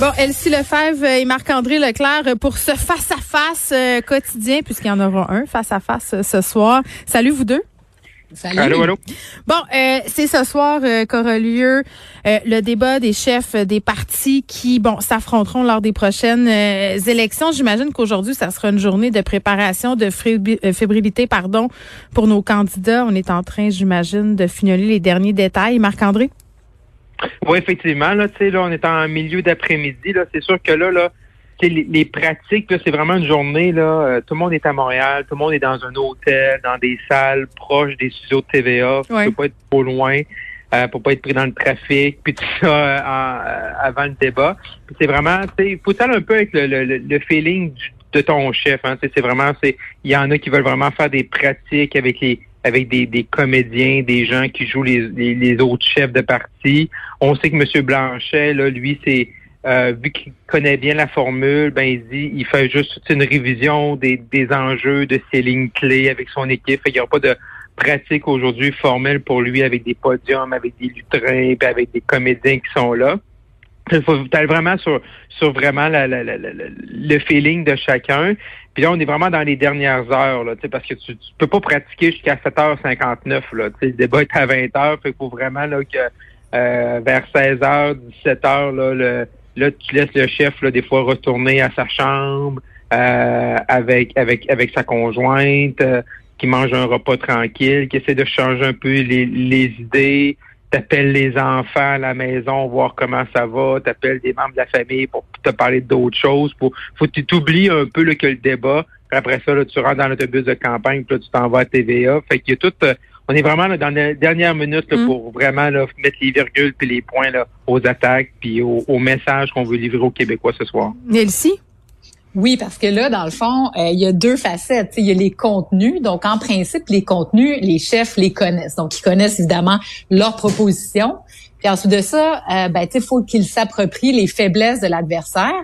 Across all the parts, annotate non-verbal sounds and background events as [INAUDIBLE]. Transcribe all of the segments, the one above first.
Bon, Elsie Lefebvre et Marc-André Leclerc pour ce face-à-face euh, quotidien, puisqu'il y en aura un face-à-face euh, ce soir. Salut vous deux. Salut. Allô, allô? Bon, euh, c'est ce soir qu'aura lieu le débat des chefs des partis qui, bon, s'affronteront lors des prochaines élections. J'imagine qu'aujourd'hui, ça sera une journée de préparation, de fébrilité, pardon, pour nos candidats. On est en train, j'imagine, de fignoler les derniers détails. Marc-André? Oui, effectivement, là, tu sais, là, on est en milieu d'après-midi, là, c'est sûr que là, là, les, les pratiques, c'est vraiment une journée, là, euh, tout le monde est à Montréal, tout le monde est dans un hôtel, dans des salles proches des studios de TVA, ouais. peut pas être trop loin, euh, pour pas être pris dans le trafic, puis tout ça euh, euh, avant le débat. C'est vraiment, tu sais, il faut aller un peu avec le, le, le feeling de ton chef, hein, c'est vraiment, c'est, il y en a qui veulent vraiment faire des pratiques avec les avec des, des, comédiens, des gens qui jouent les, les, autres chefs de parti. On sait que M. Blanchet, là, lui, c'est euh, vu qu'il connaît bien la formule, ben il dit il fait juste une révision des, des enjeux de ses lignes clés avec son équipe. il n'y aura pas de pratique aujourd'hui formelle pour lui avec des podiums, avec des lutrins, puis avec des comédiens qui sont là. Il faut être vraiment sur, sur vraiment la, la, la, le feeling de chacun. Puis là, on est vraiment dans les dernières heures, là, parce que tu, tu peux pas pratiquer jusqu'à 7h59. Là, le débat est à 20h. il faut vraiment là, que euh, vers 16h, 17h, là, le, là, tu laisses le chef là, des fois retourner à sa chambre euh, avec, avec, avec sa conjointe, euh, qui mange un repas tranquille, qui essaie de changer un peu les, les idées t'appelles les enfants à la maison, voir comment ça va, t'appelles des membres de la famille pour te parler d'autres choses. Pour, faut que tu t'oublies un peu là, que le débat. après ça, là, tu rentres dans l'autobus de campagne, puis là, tu t'en vas à TVA. Fait qu'il y a tout. Euh, on est vraiment là, dans les dernières minutes là, mm. pour vraiment là, mettre les virgules puis les points là, aux attaques puis aux, aux messages qu'on veut livrer aux Québécois ce soir. Nelsie? Oui, parce que là, dans le fond, euh, il y a deux facettes. Il y a les contenus. Donc, en principe, les contenus, les chefs les connaissent. Donc, ils connaissent évidemment leurs propositions. Puis ensuite de ça, euh, ben, il faut qu'ils s'approprient les faiblesses de l'adversaire.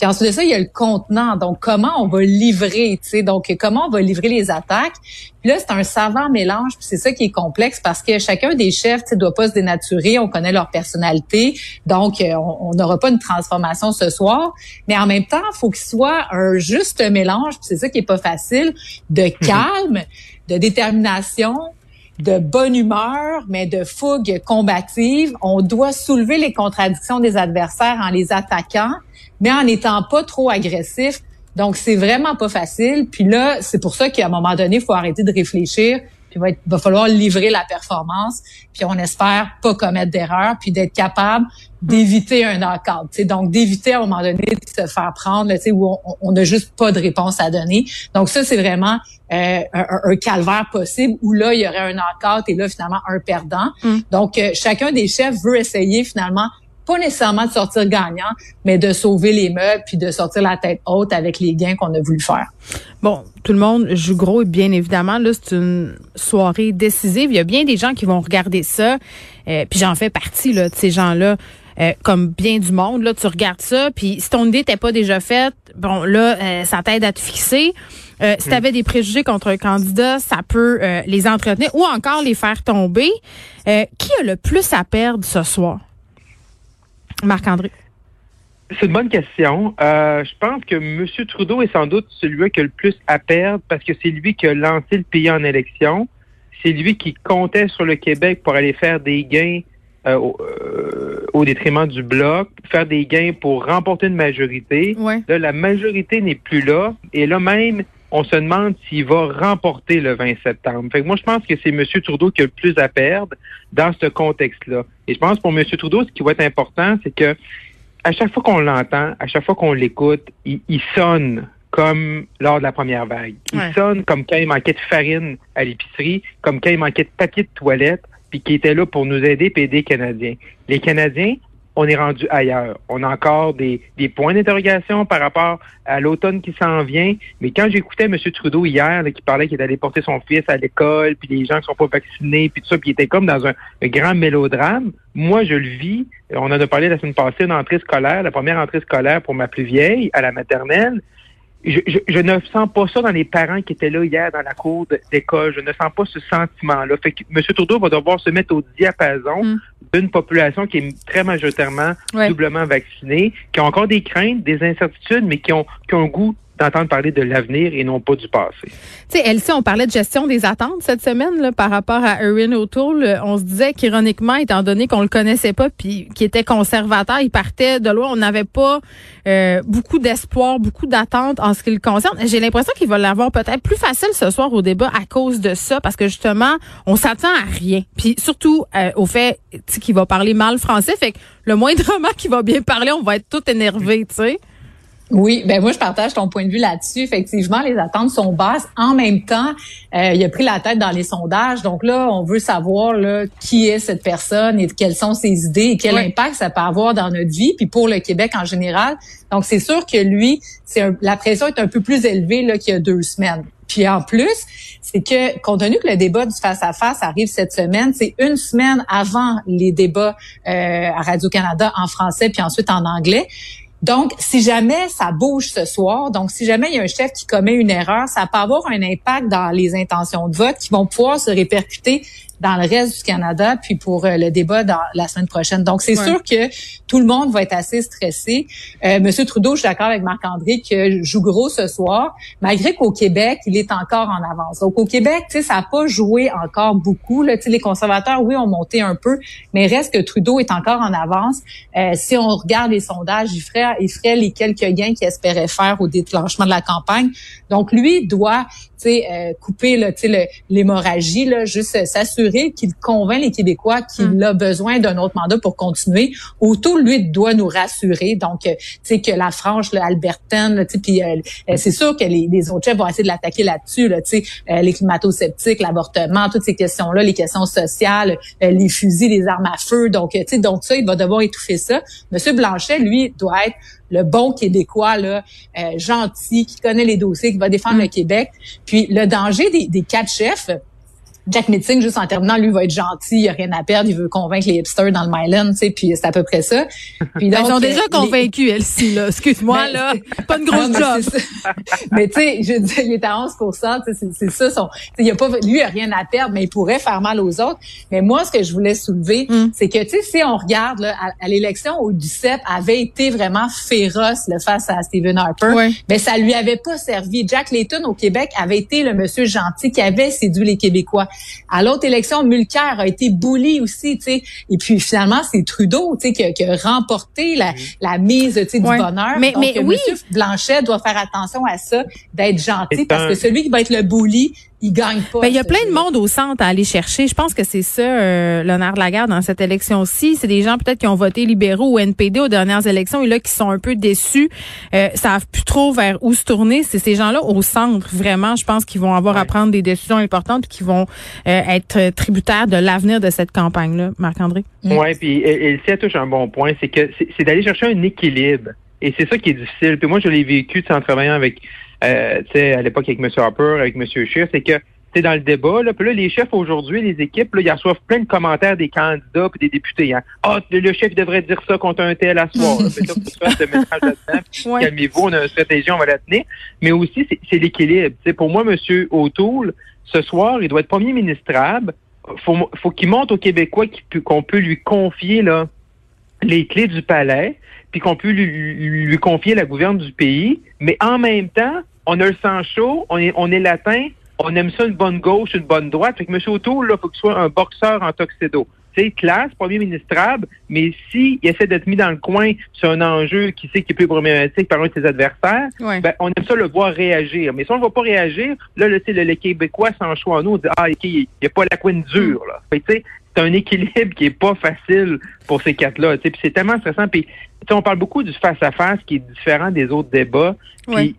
Puis ensuite de ça, il y a le contenant. Donc, comment on va livrer, tu sais, donc comment on va livrer les attaques? Puis là, c'est un savant mélange. Puis c'est ça qui est complexe parce que chacun des chefs, tu sais, doit pas se dénaturer. On connaît leur personnalité. Donc, euh, on n'aura pas une transformation ce soir. Mais en même temps, il faut qu'il soit un juste mélange. Puis c'est ça qui est pas facile, de mhm. calme, de détermination, de bonne humeur, mais de fougue combative. On doit soulever les contradictions des adversaires en les attaquant, mais en n'étant pas trop agressif. Donc, c'est vraiment pas facile. Puis là, c'est pour ça qu'à un moment donné, il faut arrêter de réfléchir. Puis il va, va, falloir livrer la performance. Puis on espère pas commettre d'erreur, puis d'être capable d'éviter un knock-out. Donc, d'éviter à un moment donné de se faire prendre, où on n'a juste pas de réponse à donner. Donc, ça, c'est vraiment euh, un, calvaire possible où là, il y aurait un knock-out et là, finalement, un perdant. Mm. Donc, euh, chacun des chefs veut essayer finalement pas nécessairement de sortir gagnant, mais de sauver les meubles puis de sortir la tête haute avec les gains qu'on a voulu faire. Bon, tout le monde joue gros, bien évidemment. Là, c'est une soirée décisive. Il y a bien des gens qui vont regarder ça. Euh, puis j'en fais partie là, de ces gens-là. Euh, comme bien du monde, là, tu regardes ça, puis si ton idée n'était pas déjà faite, bon, là, euh, ça t'aide à te fixer. Euh, si tu avais des préjugés contre un candidat, ça peut les entretenir ou encore les faire tomber. qui a le plus à perdre ce soir? Marc-André. C'est une bonne question. je pense que M. Trudeau est sans doute celui qui a le plus à perdre parce que c'est lui qui a lancé le pays en élection. C'est lui qui comptait sur le Québec pour aller faire des gains euh, euh, au, détriment du bloc, faire des gains pour remporter une majorité. Là, la majorité n'est plus là. Et là même, on se demande s'il va remporter le 20 septembre. Fait que moi, je pense que c'est M. Trudeau qui a le plus à perdre dans ce contexte-là. Et je pense pour M. Trudeau, ce qui va être important, c'est que à chaque fois qu'on l'entend, à chaque fois qu'on l'écoute, il, sonne comme lors de la première vague. Il sonne comme quand il manquait de farine à l'épicerie, comme quand il manquait de papier de toilette, puis qui était là pour nous aider et aider les Canadiens. Les Canadiens, on est rendu ailleurs. On a encore des, des points d'interrogation par rapport à l'automne qui s'en vient. Mais quand j'écoutais M. Trudeau hier, qui parlait qu'il allait porter son fils à l'école, puis les gens qui sont pas vaccinés, puis tout ça, puis il était comme dans un, grand mélodrame, moi, je le vis. On en a parlé la semaine passée, une entrée scolaire, la première entrée scolaire pour ma plus vieille, à la maternelle. je, ne sens pas ça dans les parents qui étaient là hier dans la cour d'école. Je ne sens pas ce sentiment-là. Fait que M. Trudeau va devoir se mettre au diapason mm. D'une population qui est très majoritairement doublement vaccinée, qui a encore des craintes, des incertitudes, mais qui ont, qui ont un goût d'entendre parler de l'avenir et non pas du passé. Tu sais, Elsie, on parlait de gestion des attentes cette semaine là, par rapport à Erin O'Toole. On se disait qu'ironiquement, étant donné qu'on le connaissait pas puis qu'il était conservateur, il partait de loin. On n'avait pas euh, beaucoup d'espoir, beaucoup d'attentes en ce qui le concerne. J'ai l'impression qu'il va l'avoir peut-être plus facile ce soir au débat à cause de ça, parce que justement, on s'attend à rien. Puis surtout euh, au fait qu'il va parler mal français, fait que le moindrement [LAUGHS] qu'il va bien parler, on va être tout énervé, tu sais. Oui, ben moi je partage ton point de vue là-dessus. Effectivement, les attentes sont basses. En même temps, euh, il a pris la tête dans les sondages. Donc là, on veut savoir là, qui est cette personne et quelles sont ses idées et quel impact ça peut avoir dans notre vie, puis pour le Québec en général. Donc c'est sûr que lui, c'est la pression est un peu plus élevée là qu'il y a deux semaines. Puis en plus, c'est que compte tenu que le débat du face-à-face arrive cette semaine, c'est une semaine avant les débats euh, à Radio-Canada en français puis ensuite en anglais. Donc, si jamais ça bouge ce soir, donc si jamais il y a un chef qui commet une erreur, ça peut avoir un impact dans les intentions de vote qui vont pouvoir se répercuter dans le reste du Canada, puis pour euh, le débat dans la semaine prochaine. Donc, c'est sûr que tout le monde va être assez stressé. Euh, Monsieur Trudeau, je suis d'accord avec Marc-André que joue gros ce soir, malgré qu'au Québec, il est encore en avance. Donc, au Québec, tu sais, ça n'a pas joué encore beaucoup. Là. Tu sais, les conservateurs, oui, ont monté un peu, mais reste que Trudeau est encore en avance. Euh, si on regarde les sondages, il ferait, il ferait les quelques gains qu'il espérait faire au déclenchement de la campagne. Donc, lui doit euh, couper l'hémorragie, là, juste s'assurer qu'il convainc les Québécois qu'il hum. a besoin d'un autre mandat pour continuer. Autour, lui, doit nous rassurer. Donc, euh, tu sais, que la franche, là, Albertaine, puis euh, euh, c'est sûr que les, les, autres chefs vont essayer de l'attaquer là-dessus, là, tu sais, les climato-sceptiques, l'avortement, toutes ces questions-là, les questions sociales, les fusils, les armes à feu. Donc, tu sais, donc ça, il va devoir étouffer ça. Monsieur Blanchet, lui, doit être le bon Québécois, là, euh, gentil, qui connaît les dossiers, qui va défendre mm. le Québec. Puis le danger des, des quatre chefs, Jack Meeting, juste en terminant, lui va être gentil, il a rien à perdre, il veut convaincre les hipsters dans le Myland, tu sais, puis c'est à peu près ça. Puis donc, Ils sont déjà euh, convaincus, Elsie, là. Excuse-moi, ben, là. Pas une grosse job. mais tu sais, je dis, il est à 11 c'est ça. Son, il a pas, lui, il a rien à perdre, mais il pourrait faire mal aux autres. Mais moi, ce que je voulais soulever, mm. c'est que, tu sais, si on regarde là, à, l'élection où Duceppe avait été vraiment féroce face à Stephen Harper, mais ça lui avait pas servi. Jack Layton au Québec avait été le monsieur gentil qui avait séduit les Québécois. À l'autre élection, Mulcair a été bouli aussi, tu sais. Et puis finalement, c'est Trudeau, tu sais, qui, qui, a remporté la, la mise, tu sais, du bonheur. Mais, Donc, mais oui. Blanchet doit faire attention à ça, d'être gentil, parce que celui qui va être le bully, il gagne pas. Ben, il y a plein de monde au centre à aller chercher. Je pense que c'est ça, euh, l'honneur de la guerre dans cette élection-ci. C'est des gens peut-être qui ont voté libéraux ou NPD aux dernières élections et là qui sont un peu déçus, euh, savent plus trop vers où se tourner. C'est ces gens-là au centre, vraiment, je pense qu'ils vont avoir à prendre des décisions importantes qui vont euh, être tributaires de l'avenir de cette campagne-là. Marc-André? Oui, puis elle, elle, touche un bon point, c'est que c'est d'aller chercher un équilibre. Et c'est ça qui est difficile. Puis moi, je l'ai vécu en travaillant avec euh, à l'époque avec M. Harper, avec M. Scheer, c'est que c'est dans le débat, là, puis là, les chefs aujourd'hui, les équipes, là, ils reçoivent plein de commentaires des candidats et des députés. Hein. Ah, le chef devrait dire ça contre un tel à soir. [LAUGHS] [LAUGHS] Calmez-vous, on a une stratégie, on va la tenir. Mais aussi, c'est l'équilibre. Pour moi, M. O'Toole, ce soir, il doit être premier ministrable. Faut, faut qu'il montre aux Québécois qu'on peut lui confier là, les clés du palais, puis qu'on peut lui, lui, confier la gouverne du pays. Mais en même temps, on a le sang chaud, on est, on est latin, on aime ça une bonne gauche, une bonne droite. Fait que M. O'Toole, là, faut qu'il soit un boxeur en tuxedo. C'est classe, premier ministrable, mais s'il essaie d'être mis dans le coin sur un enjeu qui sait qu'il est plus problématique par un de ses adversaires, ben, on aime ça le voir réagir. Mais si on ne va pas réagir, là, le, le, le Québécois sans choix en nous, on dit Ah, il n'y a pas la couine dure. Là. Fait c'est un équilibre qui est pas facile pour ces quatre-là. Puis c'est tellement stressant. Puis on parle beaucoup du face-à-face qui est différent des autres débats. Puis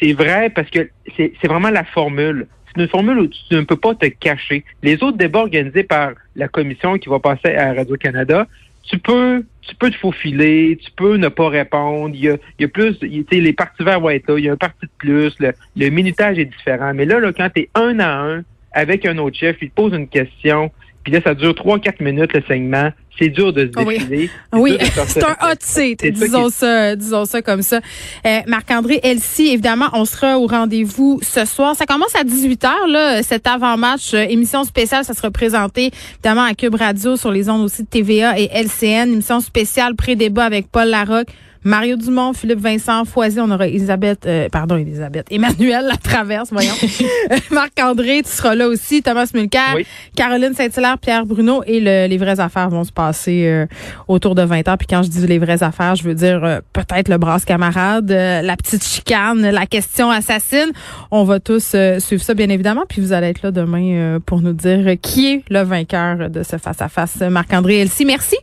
c'est vrai parce que c'est vraiment la formule. C'est une formule où tu ne peux pas te cacher. Les autres débats organisés par la commission qui va passer à Radio-Canada, tu peux tu peux te faufiler, tu peux ne pas répondre. Il y a, il y a plus, les parties verts vont être là, il y a un parti de plus, le, le minutage est différent. Mais là, là quand tu es un à un avec un autre chef, il te pose une question, puis là, ça dure trois, quatre minutes le segment, c'est dur de se oui. défiler. Oui, c'est un hot seat, ça disons qui- ça, disons ça comme ça. Euh, Marc-André Elsie, évidemment, on sera au rendez-vous ce soir. Ça commence à 18h, là, cet avant-match, euh, émission spéciale, ça sera présenté évidemment à Cube Radio sur les ondes aussi de TVA et LCN, émission spéciale pré-débat avec Paul Larocque. Mario Dumont, Philippe Vincent Foisy, on aura Elisabeth, euh, pardon, Elisabeth, Emmanuel la traverse, voyons. [LAUGHS] [LAUGHS] Marc-André, tu seras là aussi, Thomas Mulcair, Oui. Caroline Saint-Hilaire, Pierre Bruno et le- les vraies affaires vont se passer euh, autour de 20 ans. Puis quand je dis les vraies affaires, je veux dire euh, peut-être le brasse camarade, euh, la petite chicane, la question assassine. On va tous suivre ça bien évidemment. Puis vous allez être là demain pour nous dire qui est le vainqueur de ce face-à-face. Marc-André Elsie, merci.